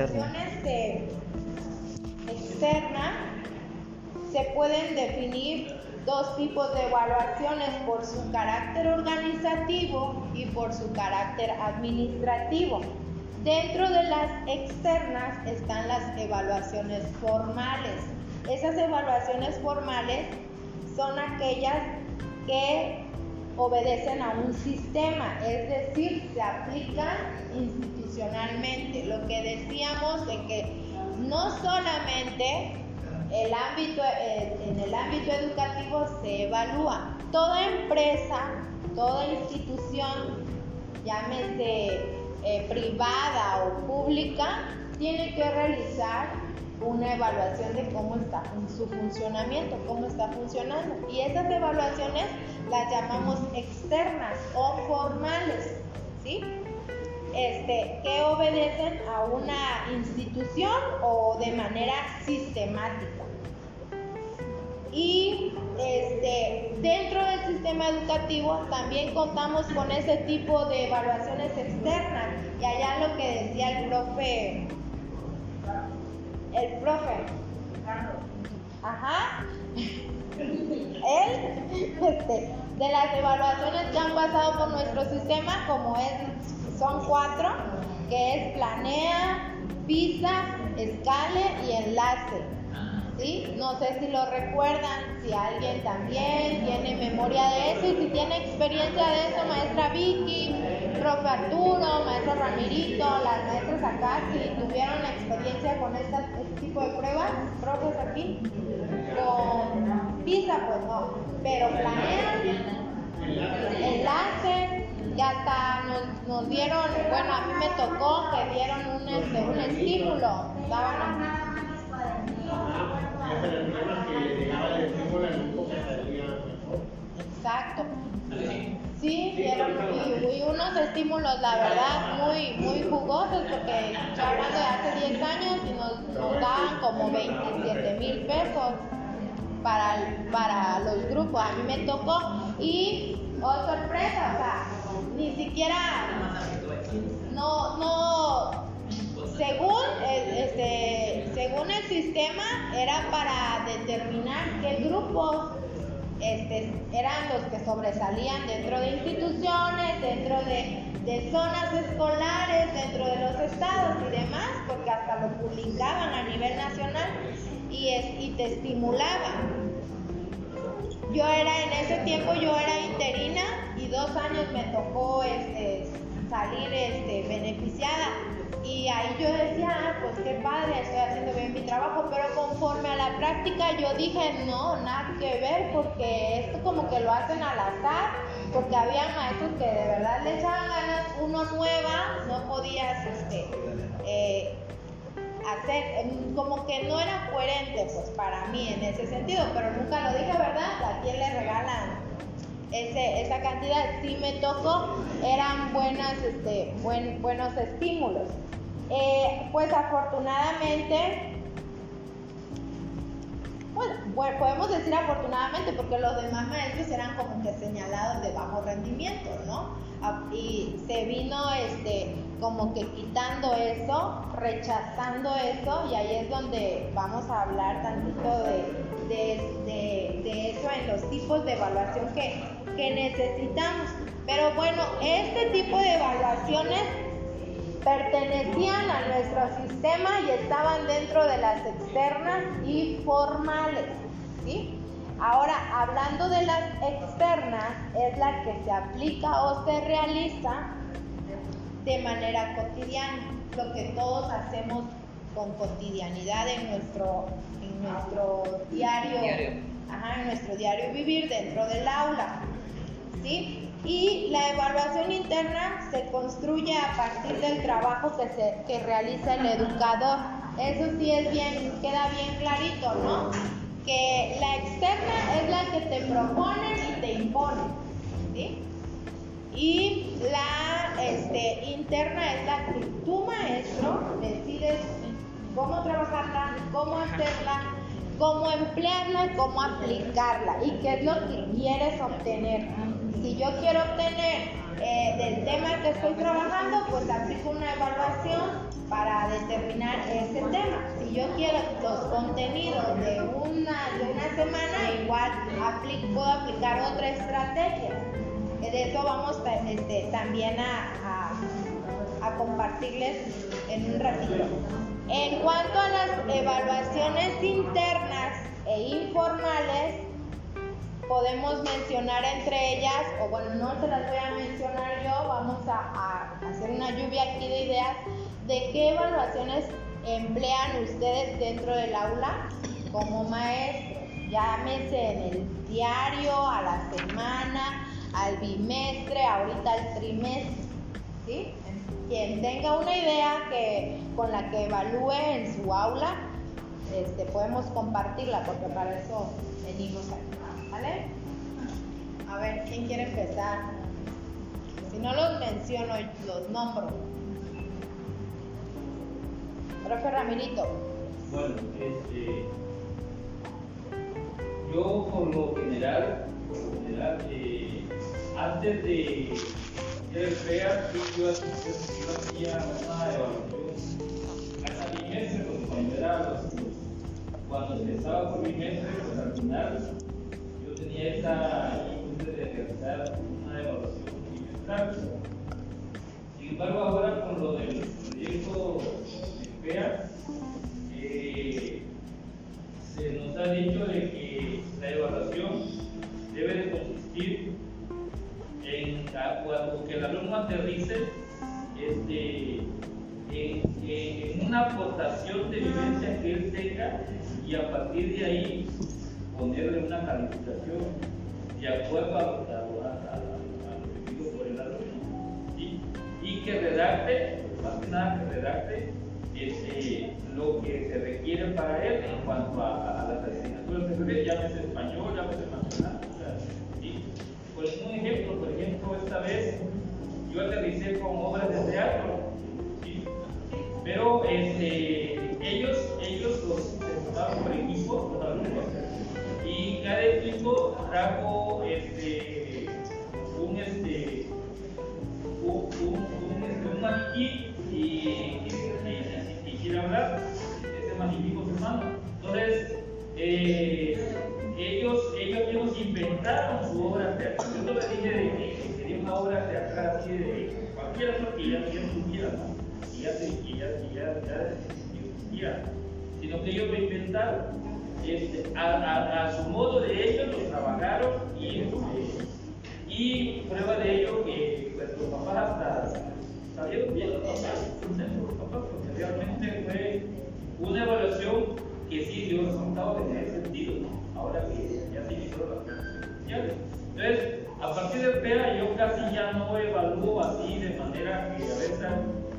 evaluaciones de externa se pueden definir dos tipos de evaluaciones por su carácter organizativo y por su carácter administrativo. Dentro de las externas están las evaluaciones formales. Esas evaluaciones formales son aquellas que obedecen a un sistema, es decir, se aplican Lo que decíamos de que no solamente el ámbito, eh, en el ámbito educativo se evalúa. Toda empresa, toda institución, llámese eh, privada o pública, tiene que realizar una evaluación de cómo está su funcionamiento, cómo está funcionando. Y esas evaluaciones las llamamos externas o formales, ¿sí? Este, que obedecen a una institución o de manera sistemática. Y este, dentro del sistema educativo también contamos con ese tipo de evaluaciones externas. Y allá lo que decía el profe, el profe, ajá, él, este, de las evaluaciones que han pasado por nuestro sistema, como es, son cuatro, que es planea, pisa, escale y enlace. ¿Sí? No sé si lo recuerdan, si alguien también tiene memoria de eso y si tiene experiencia de eso, maestra Vicky, profe Arturo, maestro Ramirito, las maestras acá, si tuvieron experiencia con este tipo de pruebas, profes aquí, con PISA, pues no, pero planean, enlace, y hasta nos, nos, dieron, bueno, a mí me tocó que dieron un, este, un estímulo, daban Exacto. Sí, dieron y, unos estímulos, la verdad, muy, muy jugosos, porque hablando de hace 10 años y nos, daban como 27 mil pesos para, para los grupos. A mí me tocó y, oh sorpresa, o ni siquiera, no, no, según el, este, según el sistema era para determinar qué grupos este, eran los que sobresalían dentro de instituciones, dentro de, zonas escolares, dentro de los estados y demás, porque hasta lo publicaban a nivel nacional y, y te estimulaban. Yo era en ese tiempo, yo era interina y dos años me tocó este, salir este, beneficiada. Y ahí yo decía, ah, pues qué padre, estoy haciendo bien mi trabajo, pero conforme a la práctica yo dije, no, nada que ver, porque esto como que lo hacen al azar, porque había maestros que de verdad le echaban ganas, uno nueva, no podías este, eh, hacer, como que no era coherente pues para mí en ese sentido, pero nunca lo dije, ¿verdad? ¿A quién le regalan ese, esa cantidad? Si me tocó, eran buenas, este, buen, buenos estímulos. Eh, pues afortunadamente, bueno, podemos decir afortunadamente porque los demás maestros eran como que señalados de bajo rendimiento, ¿no? Y se vino este, como que quitando eso, rechazando eso, y ahí es donde vamos a hablar tantito de, eso en los tipos de evaluación que, que necesitamos. Pero bueno, este tipo de evaluaciones pertenecían a nuestro sistema y estaban dentro de las externas y formales. ¿sí? Ahora, hablando de las externas, es la que se aplica o se realiza de manera cotidiana, lo que todos hacemos con cotidianidad en nuestro, en nuestro diario, en nuestro diario vivir dentro del aula. ¿sí? Y la evaluación interna se construye a partir del trabajo que, se, que realiza el educador. Eso sí es bien, queda bien clarito, ¿no? Que la externa es la que te propone y te impone, ¿sí? Y la este, interna es la que tu maestro decides cómo trabajarla, cómo hacerla, cómo emplearla, cómo aplicarla y qué es lo que quieres obtener Si yo quiero obtener eh, del tema que estoy trabajando, pues aplico una evaluación para determinar ese tema. Si yo quiero los contenidos de una, de una semana, igual aplico, puedo aplicar otra estrategia. De eso vamos este, también a compartirles en un ratito. En cuanto a las evaluaciones internas e informales, podemos mencionar entre ellas, o bueno, no se las voy a mencionar yo, vamos a, hacer una lluvia aquí de ideas de qué evaluaciones emplean ustedes dentro del aula como maestro. Llámese en el diario, a la semana, al bimestre, ahorita al trimestre. ¿sí? Quien tenga una idea que, con la que evalúe en su aula, este, podemos compartirla porque para eso venimos aquí. ¿Vale? A ver, ¿quién quiere empezar? Si no los menciono, los nombro. Profe Ramirito. Bueno, este, yo por lo general, por lo general eh, antes de ser fea, yo, yo hacía una evaluación cada bimestre, pues, cuando era cuando empezaba por bimestre, pues al final yo tenía esa costumbre de realizar una evaluación bimestral. Sin embargo, ahora con lo del proyecto eh, se nos ha dicho de que la evaluación debe de consistir en cuando que el alumno aterrice este, en, una aportación de vivencia que él tenga y a partir de ahí ponerle una calificación de acuerdo a, lo que digo por el alumno y que redacte, más que nada que redacte este, lo que se requiere para él en cuanto a, las asignaturas ve, llámese español, llámese nacional. Por un ejemplo, por ejemplo, esta vez yo aterricé con obras de teatro, pero este, ellos, ellos los se por equipos, los alumnos, cada equipo trajo este, un, este, un, un, un, este, maniquí y hablar, ese magnífico hermano. Entonces, eh, ellos, ellos mismos inventaron su obra teatral. Yo no les dije de que sería una obra teatral así de cualquier otro que ya, tuviera, ¿no? Y ya, que ya, ya, ya, existía, sino que ellos lo inventaron. Este, a, a, a, su modo de ellos lo trabajaron y, y prueba de ello que pues, los papás hasta salieron bien los papás, los papás porque realmente fue una evaluación que sí dio resultados en ese sentido, ¿no? ahora que ya se hicieron las cosas. Entonces, a partir de PEA yo casi ya no evalúo así de manera que a veces,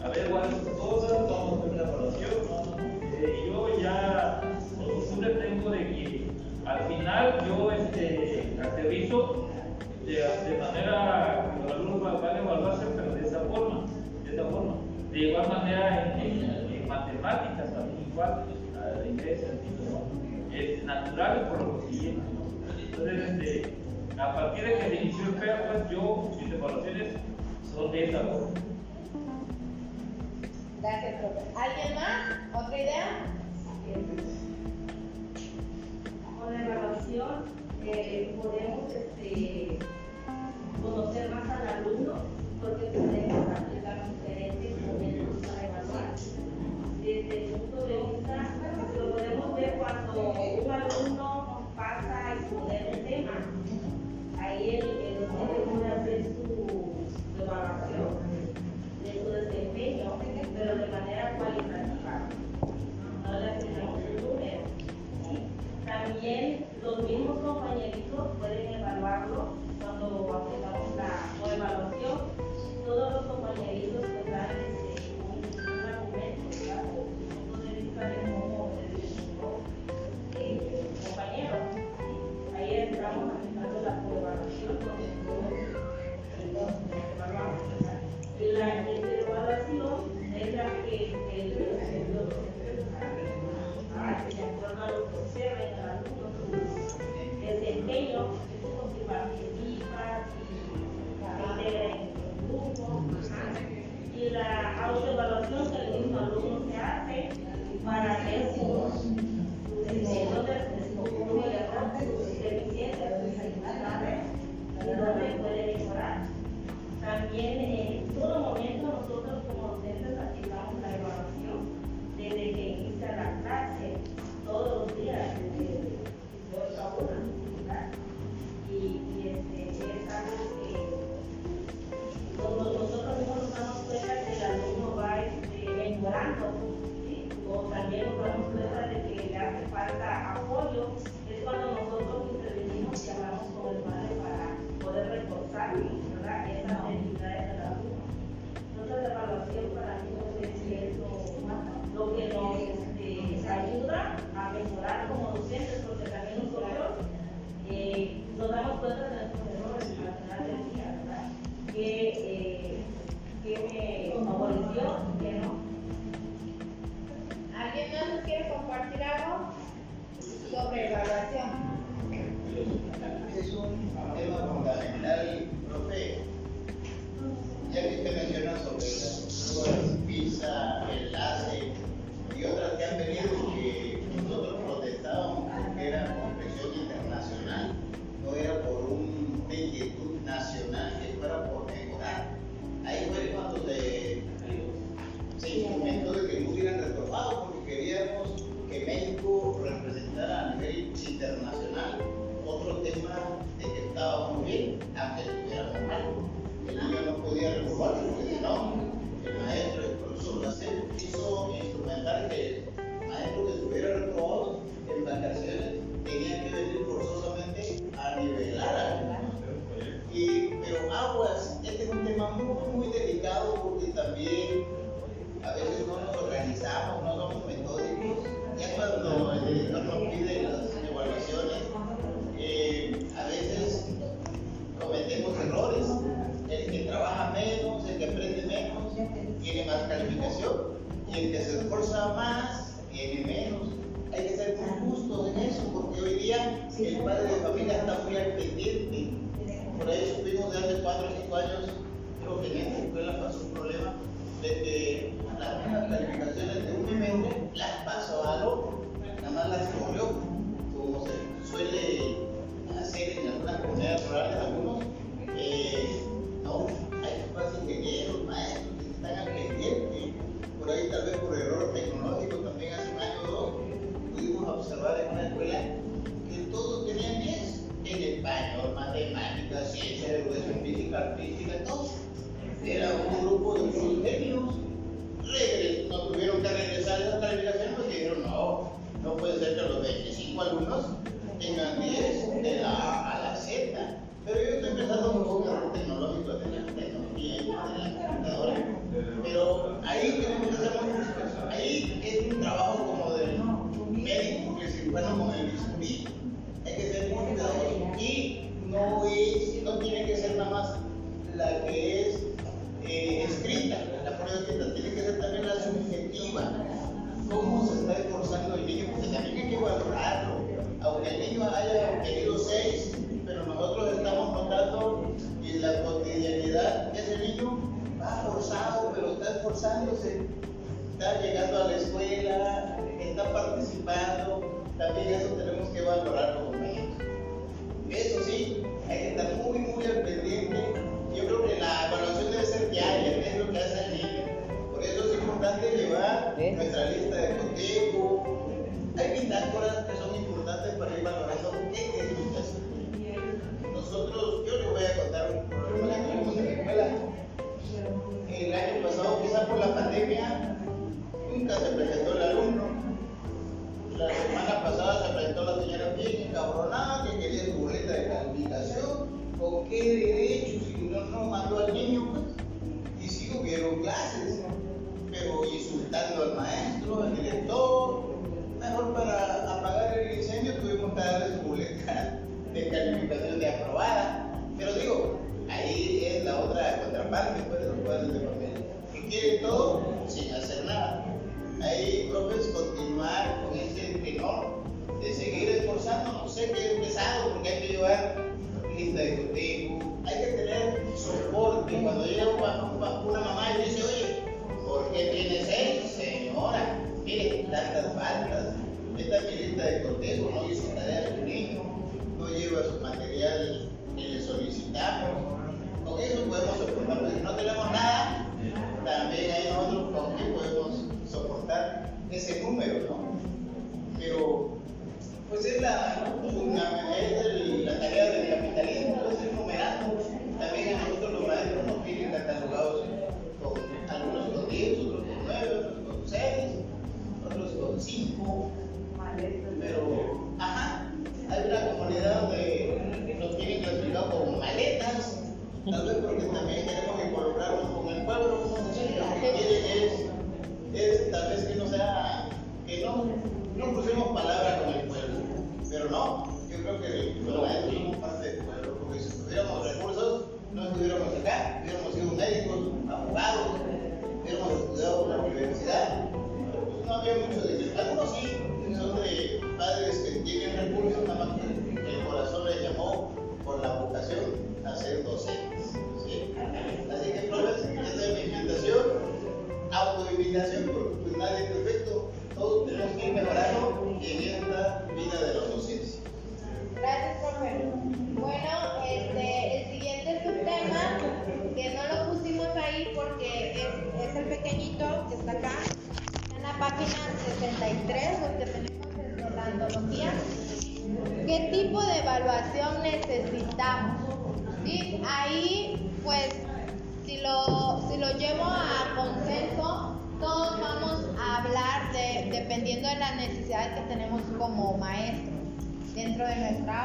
a ver, cuáles igual, de inglés, ¿no? es natural por lo siguiente. Entonces, este, a partir de que se inició el PEA, pues yo, mis evaluaciones son de esa forma. Gracias, profe. ¿Alguien más? ¿Otra idea? Con la evaluación eh, podemos este, conocer más al alumno porque podemos cuando un alumno pasa a exponer un tema. Ahí el, docente puede hacer su, evaluación de su desempeño, pero de manera cualitativa. No le un número. También los mismos compañeritos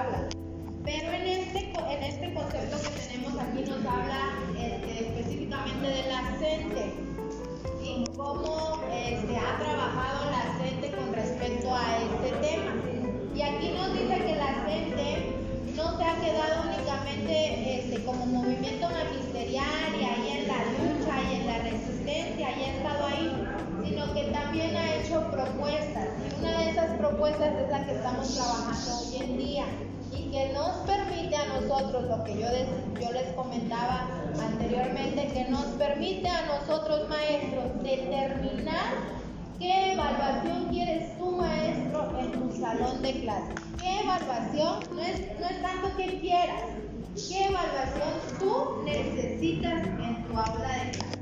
aula. Pero en este, en este concepto que tenemos aquí nos habla este, específicamente de la CENTE y cómo este, ha trabajado la CENTE con respecto a este tema. Y aquí nos dice que la CENTE no se ha quedado únicamente este, como movimiento magisterial y ahí en la lucha y en la resistencia y ha estado ahí, sino que también ha hecho propuestas. Y una de esas propuestas es la que estamos trabajando hoy en día que nos permite a nosotros, lo que yo, des- yo les comentaba anteriormente, que nos permite a nosotros maestros determinar qué evaluación quieres tú maestro en tu salón de clases. ¿Qué evaluación? No es, no es tanto que quieras, ¿qué evaluación tú necesitas en tu aula de clases?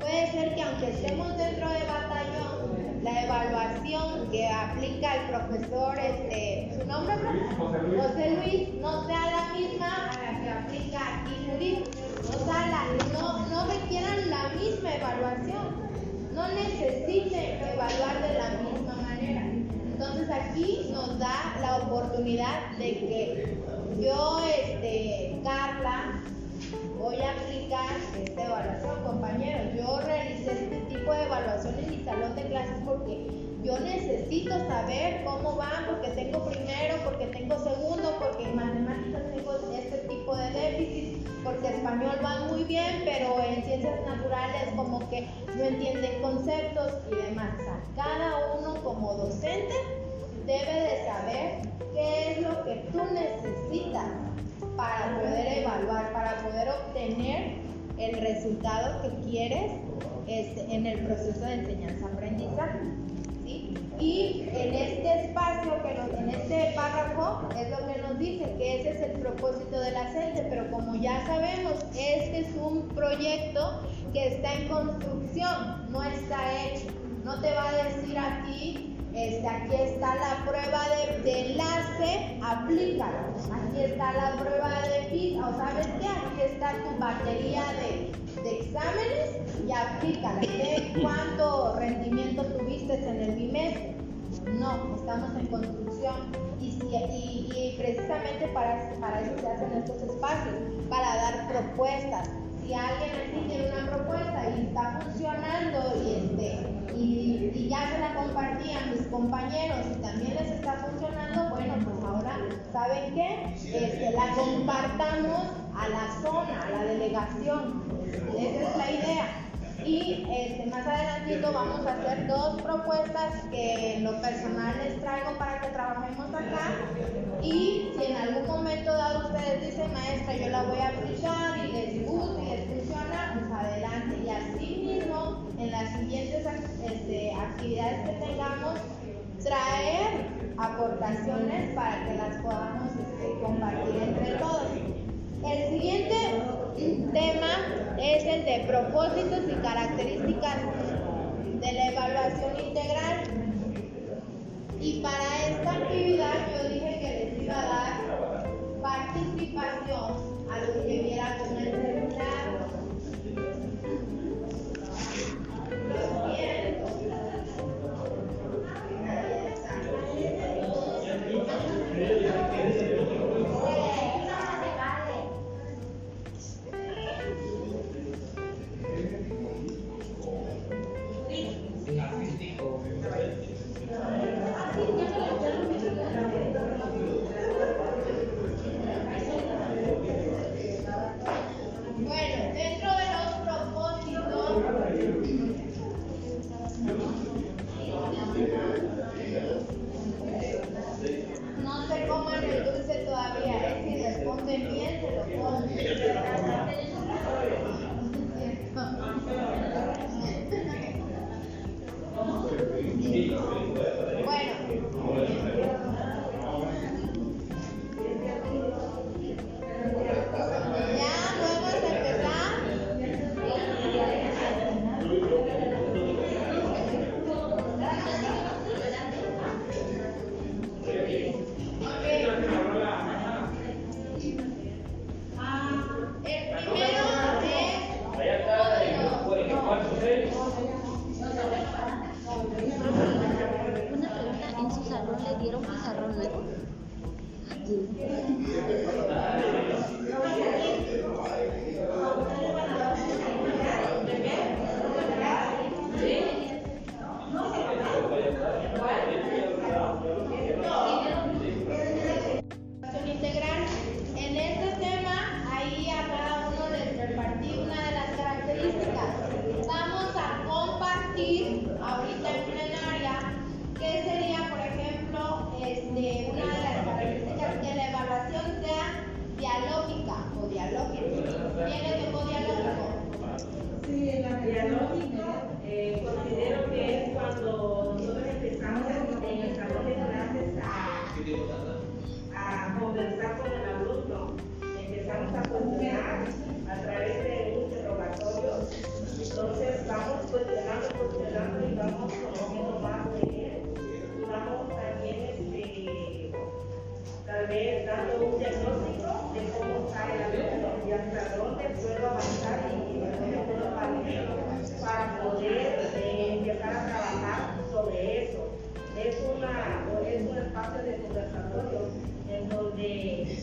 Puede ser que aunque estemos dentro de batallón, la evaluación que aplica el profesor, este, ¿su nombre? José Luis. José Luis, no sea la misma a la que aplica aquí Judith. O sea, la- no, no requieran la misma evaluación. No necesiten evaluar de la misma manera. Entonces aquí nos da la oportunidad de que yo, este, Carla, voy a aplicar esta evaluación, compañeros. Yo realicé este tipo de evaluación en mi salón de clases porque yo necesito saber cómo van, porque tengo primero, porque tengo segundo, porque en matemáticas tengo este tipo de déficit, porque español va muy bien, pero en ciencias naturales como que no entienden conceptos y demás. Cada uno como docente debe de saber qué es lo que tú necesitas para poder evaluar, para poder obtener el resultado que quieres este, en el proceso de enseñanza-aprendizaje. ¿sí? Y en este espacio, que nos- en este párrafo, es lo que nos dice que ese es el propósito de la pero como ya sabemos, este es un proyecto que está en construcción, no está hecho. No te va a decir a ti este, aquí está la prueba de, enlace, aplícala. Aquí está la prueba de PISA, o sabes qué, aquí está tu batería de, exámenes y aplícala. Cuánto rendimiento tuviste en el bimestre. No, estamos en construcción y, precisamente para eso se hacen estos espacios, para dar propuestas. Si alguien aquí tiene una propuesta y está funcionando y, este, y, y ya se la compartí a mis compañeros y también les está funcionando, bueno, pues ahora, ¿saben qué? Este, la compartamos a la zona, a la delegación. Esa es la idea. Y este, más adelantito vamos a hacer dos propuestas que en lo personal les traigo para que trabajemos acá. Y si en algún momento dado ustedes dicen, maestra, yo la voy a aplicar y les gusta y les funciona, pues adelante. Y así mismo, en las siguientes este, actividades que tengamos, traer aportaciones para que las podamos este, compartir entre todos. El siguiente tema es el de propósitos y características de la evaluación integral. Y para esta actividad yo dije que les iba a dar participación a los que vieran con el celular. dialógica o dialógica. Viene de dialógico. Sí, en la dialógica eh, considero que es cuando nosotros empezamos en el salón de clases a, conversar con el alumno. Empezamos a cuestionar a través de interrogatorios. Entonces vamos cuestionando, cuestionando y vamos conociendo más de él. Y vamos también, este, tal vez, dando un diagnóstico de cómo cae la luz y hasta dónde puedo avanzar y dónde puedo partir para poder eh, empezar a trabajar sobre eso. Es, una, es un espacio de conversatorio en donde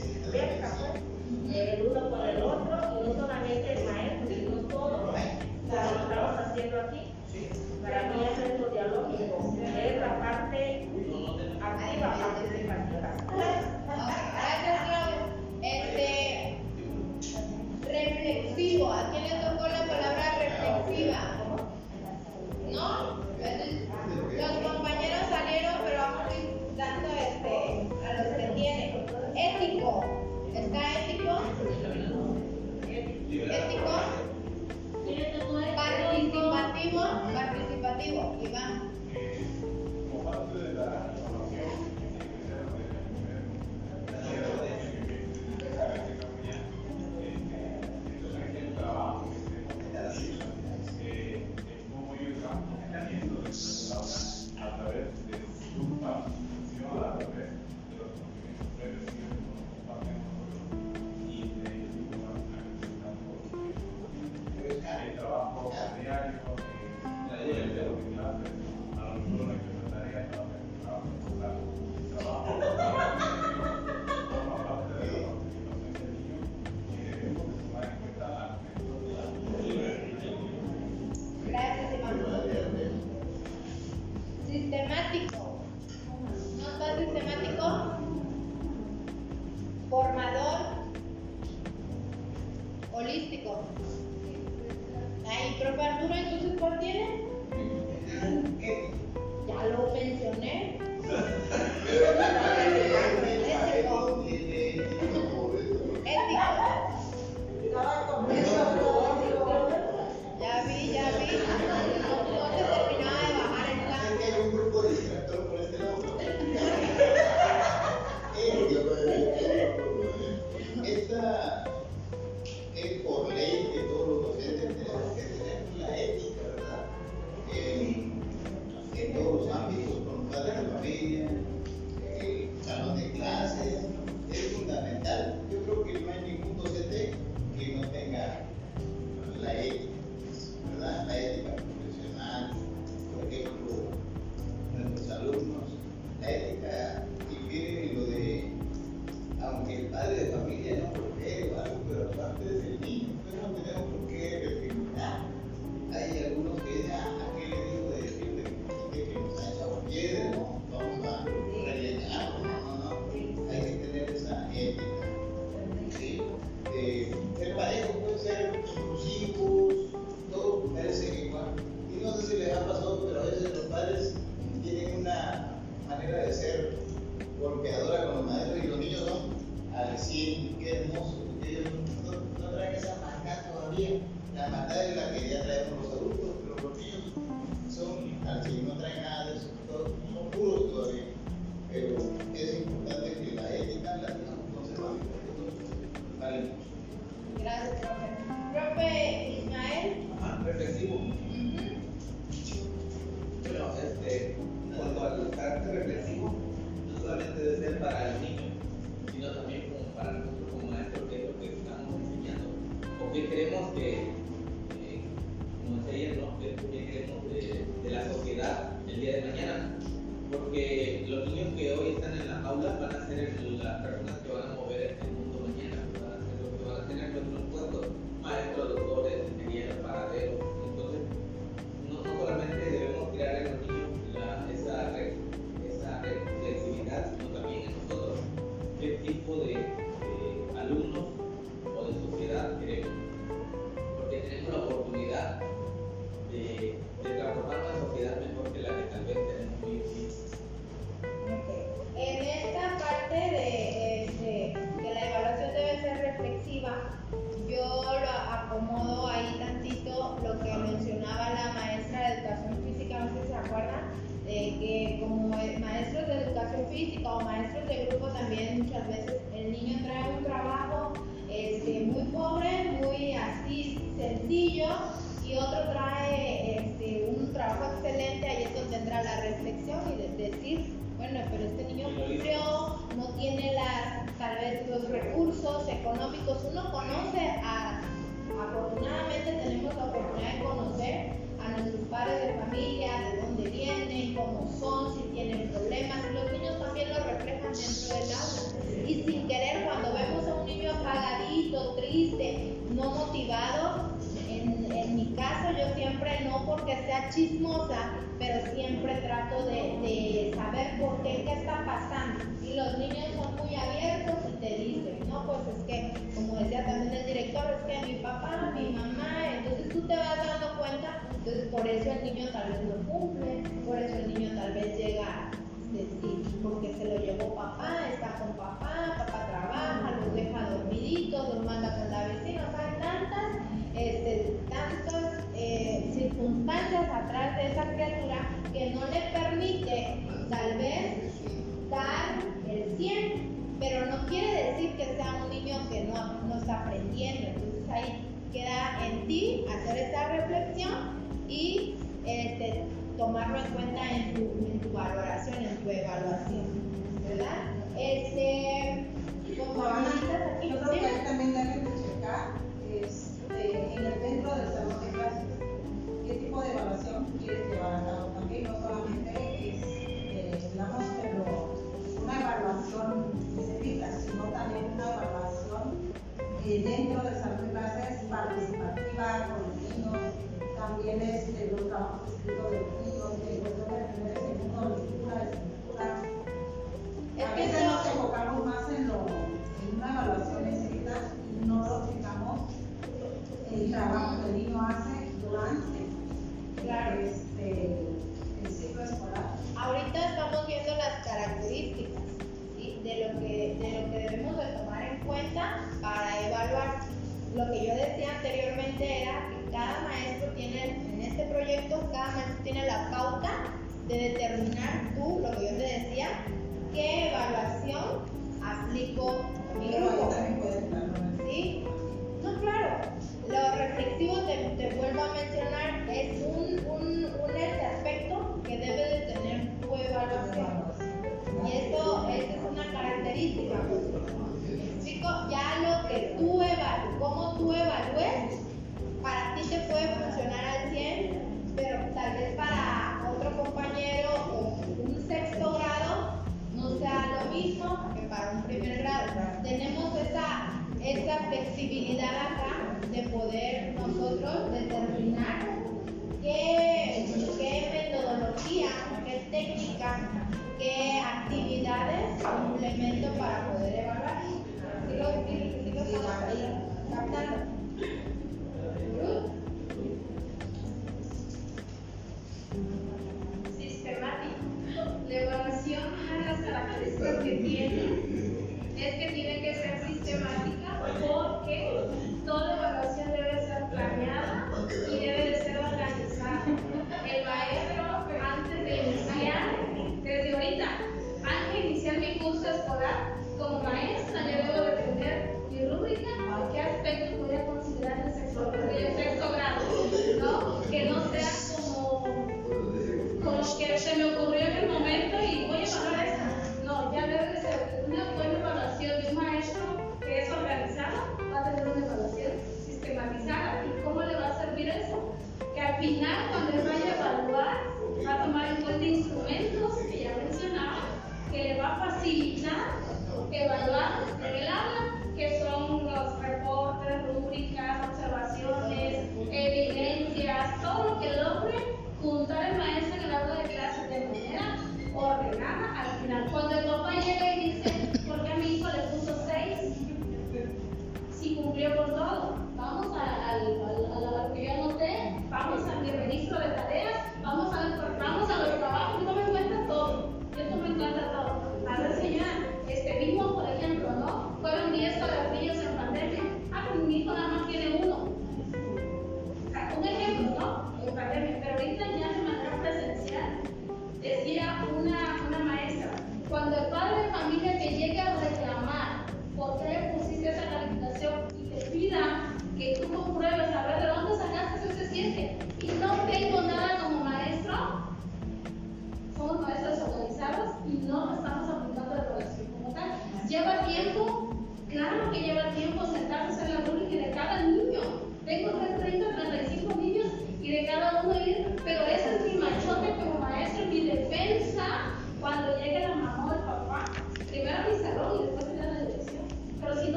trabajo que hace durante claro. este, el ciclo escolar. Ahorita estamos viendo las características ¿sí? de, lo que, de lo que debemos de tomar en cuenta para evaluar. Lo que yo decía anteriormente era que cada maestro tiene, en este proyecto, cada maestro tiene la pauta de determinar tú, lo que yo te decía, qué evaluación aplico mi grupo. ¿Sí? No, claro, lo restrictivo, te, vuelvo a mencionar, es un, un, un este aspecto que debe de tener tu evaluación. Y esto, esto es una característica. Pues, Chico, ya lo que tú evalúes, cómo tú evalúes,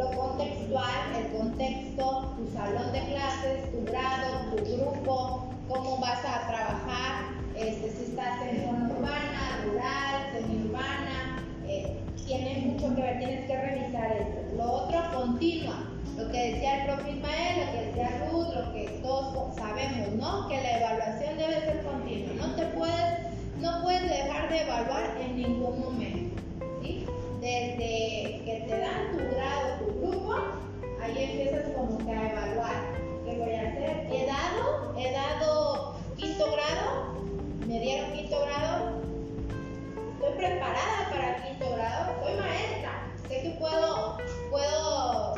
lo contextual, el contexto, tu salón de clases, tu grado, tu grupo, cómo vas a trabajar, este, si estás en zona urbana, rural, semiurbana, eh, tiene mucho que ver, tienes que revisar esto. Lo otro, continua, lo que decía el propio Ismael, lo que decía Ruth, lo que todos sabemos, ¿no? Que la evaluación debe ser continua, no te puedes, no puedes dejar de evaluar en ningún momento. ahí empiezas como que a evaluar qué voy a hacer. He dado, he dado quinto grado, me dieron quinto grado, estoy preparada para quinto grado, soy maestra, sé que puedo, puedo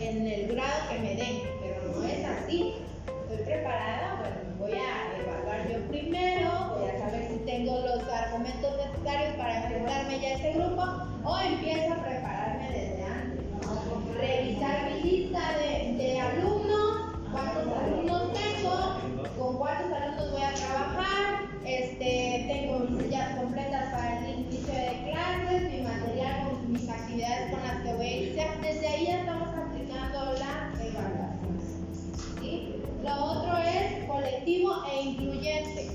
en el grado que me den, pero no es así. Estoy preparada, bueno, voy a evaluar yo primero, voy a saber si tengo los argumentos necesarios para enfrentarme ya a grupo o empiezo a preparar revisar mi lista de, de alumnos, cuántos alumnos tengo, con cuántos alumnos voy a trabajar, este, tengo mis sillas completas para el inicio de clases, mi material, mis actividades con las que voy a iniciar. Desde ahí ya estamos aplicando la evaluación. ¿sí? Lo otro es colectivo e incluyente.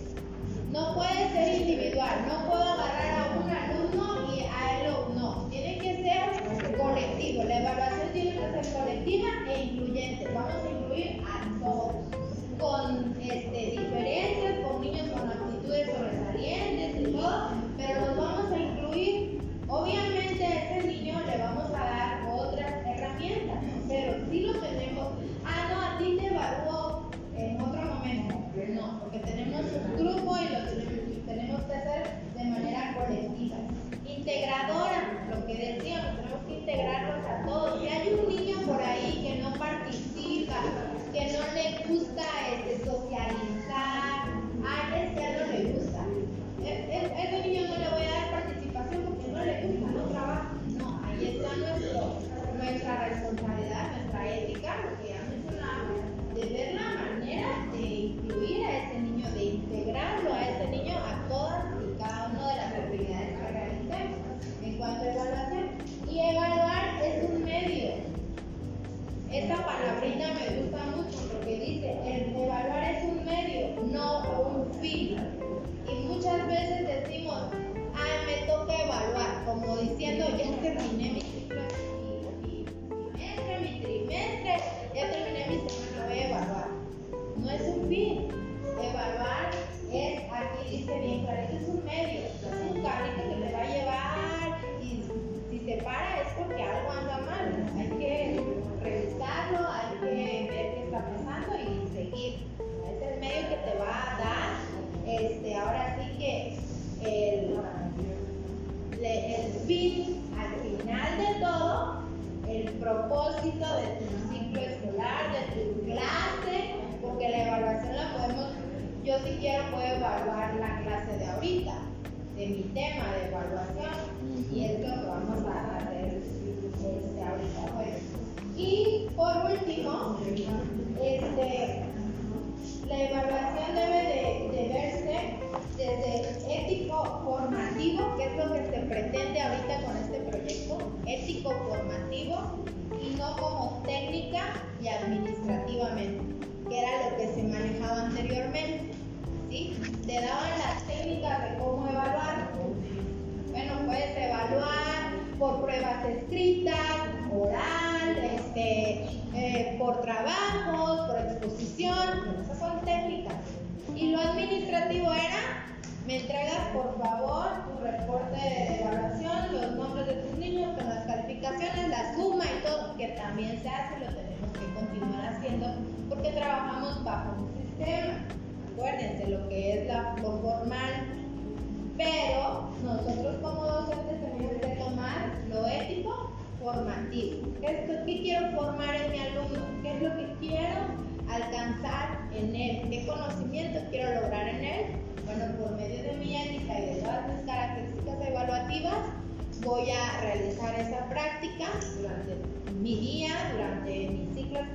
No puede ser individual, no puedo agarrar a un alumno y a él no. Tiene que ser colectivo. La evaluación colectiva e incluyente. Vamos a incluir de mi tema de evaluación,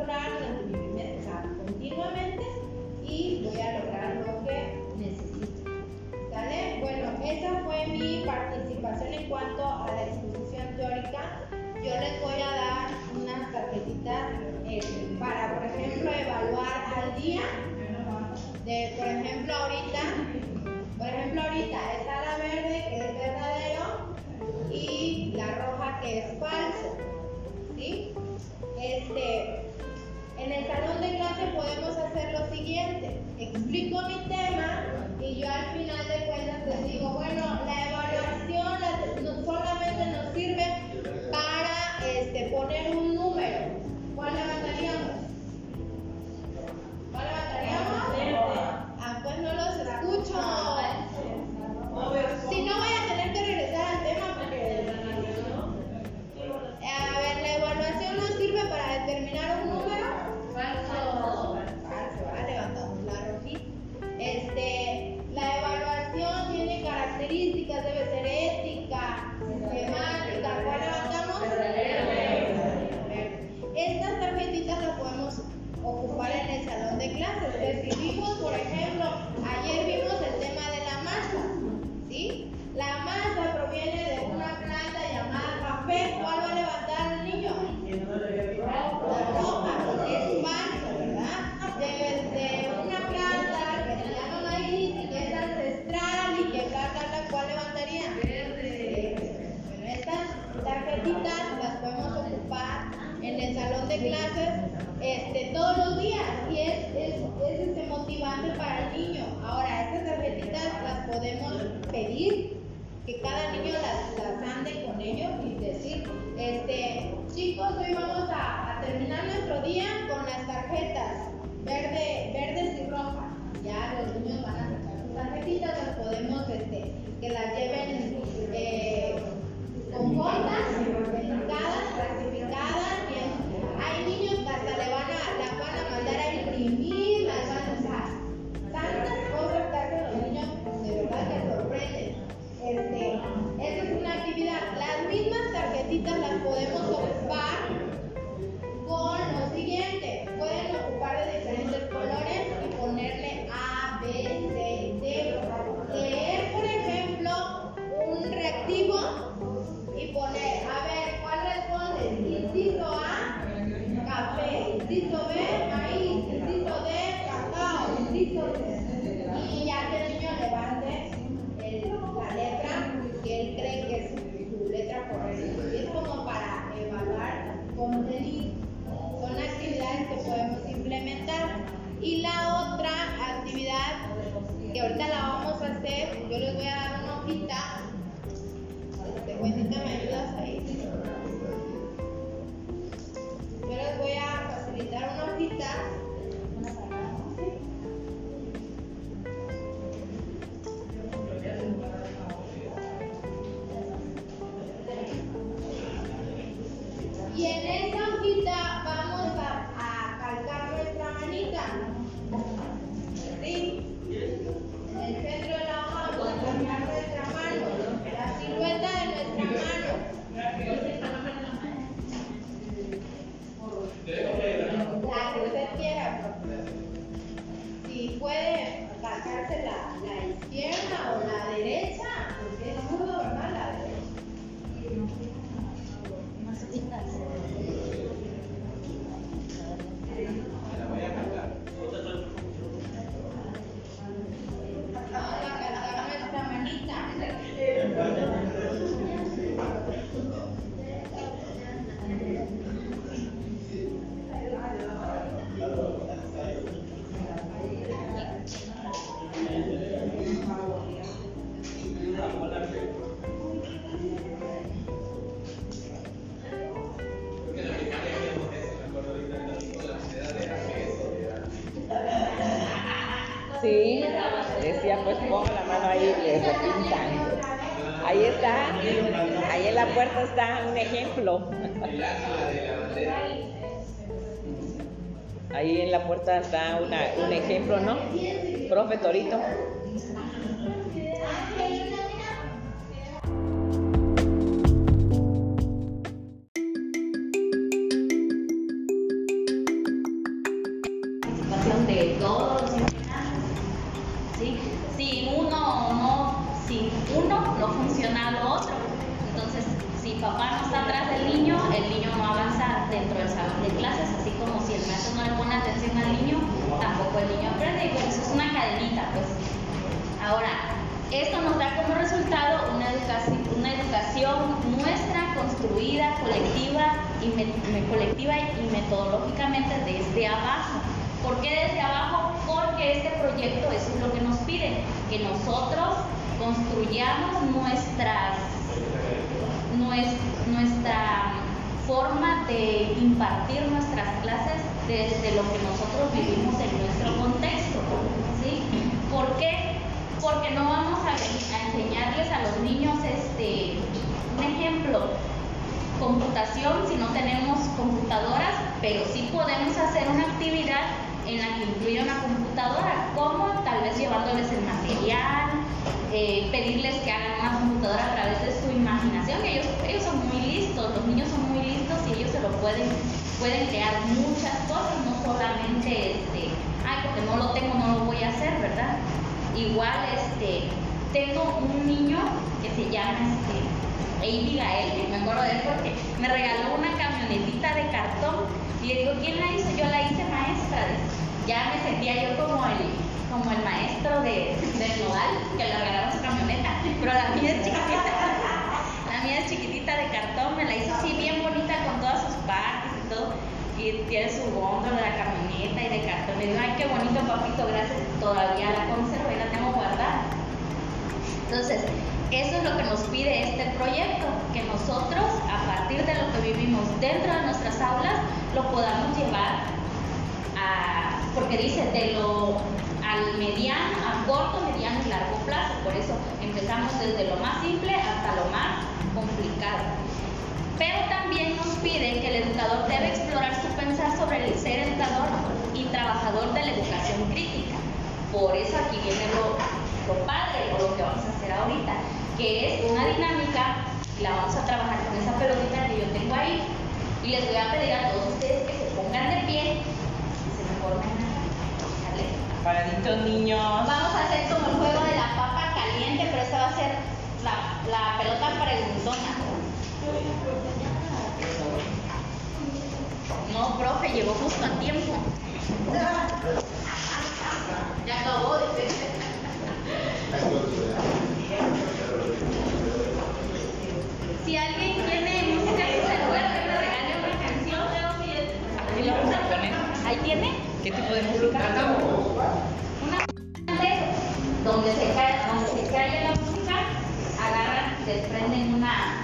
mi una, un ejemplo, ¿no? Profe Torito. Nuestras clases desde lo que nosotros vivimos en nuestro contexto. ¿sí? ¿Por qué? Porque no vamos a, enseñarles a los niños este, un ejemplo, computación si no tenemos computadoras, pero sí podemos hacer una actividad en la que incluya una computadora, como tal vez llevándoles el material, eh, pedirles que hagan una computadora a través de su imaginación, ellos, ellos son muy listos, los niños son muy listos y ellos se lo pueden, pueden crear muchas cosas, no solamente este, ay, porque no lo tengo, no lo voy a hacer, ¿verdad? Igual este, tengo un niño que se llama este, Abigail, que me acuerdo de él porque me regaló una camionetita de cartón y le digo, ¿quién la hizo? Yo la hice maestra. Ya me sentía yo como el, como el maestro de, del nodal, que le regalaron su camioneta, pero la mía es chiquitita. La mía es chiquitita de cartón, me la hizo así bien bonita con todas sus partes y tiene su góndola de la camioneta y de digo, ay, qué bonito papito, gracias. Todavía la conservo y la tengo guardada. Entonces, eso es lo que nos pide este proyecto, que nosotros, a partir de lo que vivimos dentro de nuestras aulas, lo podamos llevar a, porque dice, de lo al mediano, a corto, mediano y largo plazo. Por eso empezamos desde lo más simple hasta lo más complicado. Pero también nos pide que el educador debe explorar su pensar sobre el ser educador y trabajador de la educación crítica. Por eso aquí viene lo, lo padre o lo que vamos a hacer ahorita, que es una dinámica y la vamos a trabajar con esa pelotita que yo tengo ahí. Y les voy a pedir a todos ustedes que se pongan de pie y se me formen ¿vale? Paraditos niños. Vamos a hacer como el juego de la papa caliente, pero esta va a ser la, la pelota preguntona. No, profe, llegó justo a tiempo. Ya acabó, dice. Si alguien tiene música en su celular, que me regale una canción. Poner. ¿Ahí tiene? ¿Qué tipo de música? Una donde se cae, donde se cae la música, agarran, desprenden una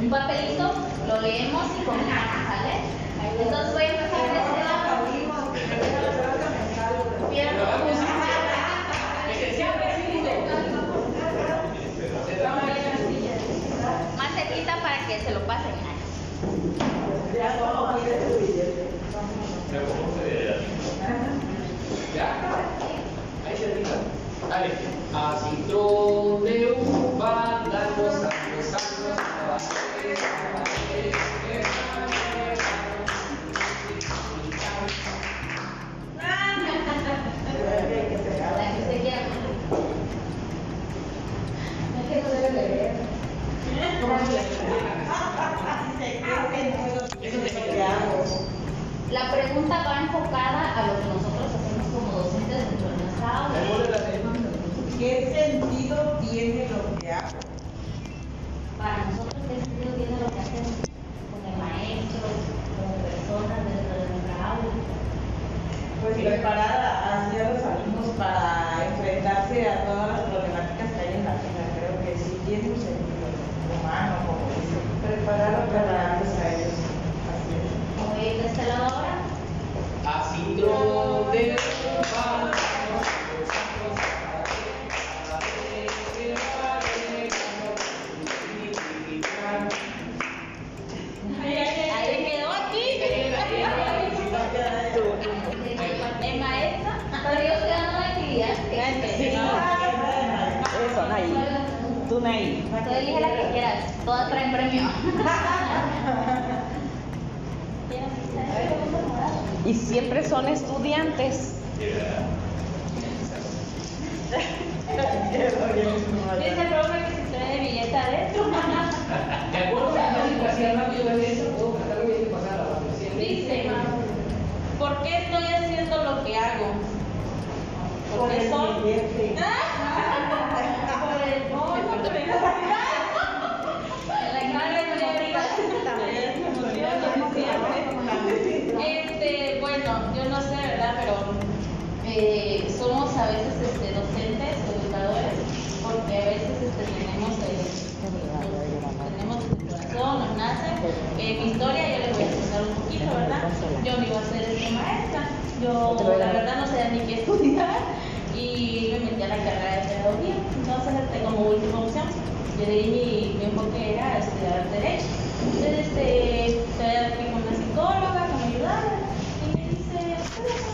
un papelito, lo leemos y comenzamos, Entonces voy a empezar de este. Bien. Más cerquita para que se lo pasen. Dale. A cintrón de uva, dan los años, La pregunta va enfocada a lo que nosotros hacemos como docentes dentro de nuestra aula. ¿Qué sentido tiene lo que hago? Para nosotros, ¿qué sentido tiene lo que hacemos como maestros, como personas dentro de nuestra aula? Pues preparar a, así a los alumnos para enfrentarse a todas las problemáticas que hay en la vida. Creo que sí tiene un sentido humano, como dice. Preparar a prepararlos a ellos. Así es. Voy a ir de este lado ahora. A cintrón de todas traen premio. Y siempre son estudiantes. Dice el profe que si trae billete adentro. De acuerdo a la yo de eso puedo cantarlo y pasar a la banda. Dice, ¿por qué estoy haciendo lo que hago? Porque soy. Por el bono, por el La cara de María Este, bueno, yo no sé, ¿verdad? Pero eh, somos a veces este, docentes, educadores, porque a veces este, tenemos, eh, tenemos este corazón, nos nace. Eh, mi historia, yo les voy a contar un poquito, ¿verdad? Yo no iba a ser este, maestra, yo la verdad no sabía ni qué estudiar y me metí a la carrera de pedagogía. Entonces, este, como última opción, yo di mi, mi enfoque era estudiar Derecho. Entonces, este, todavía Thank you.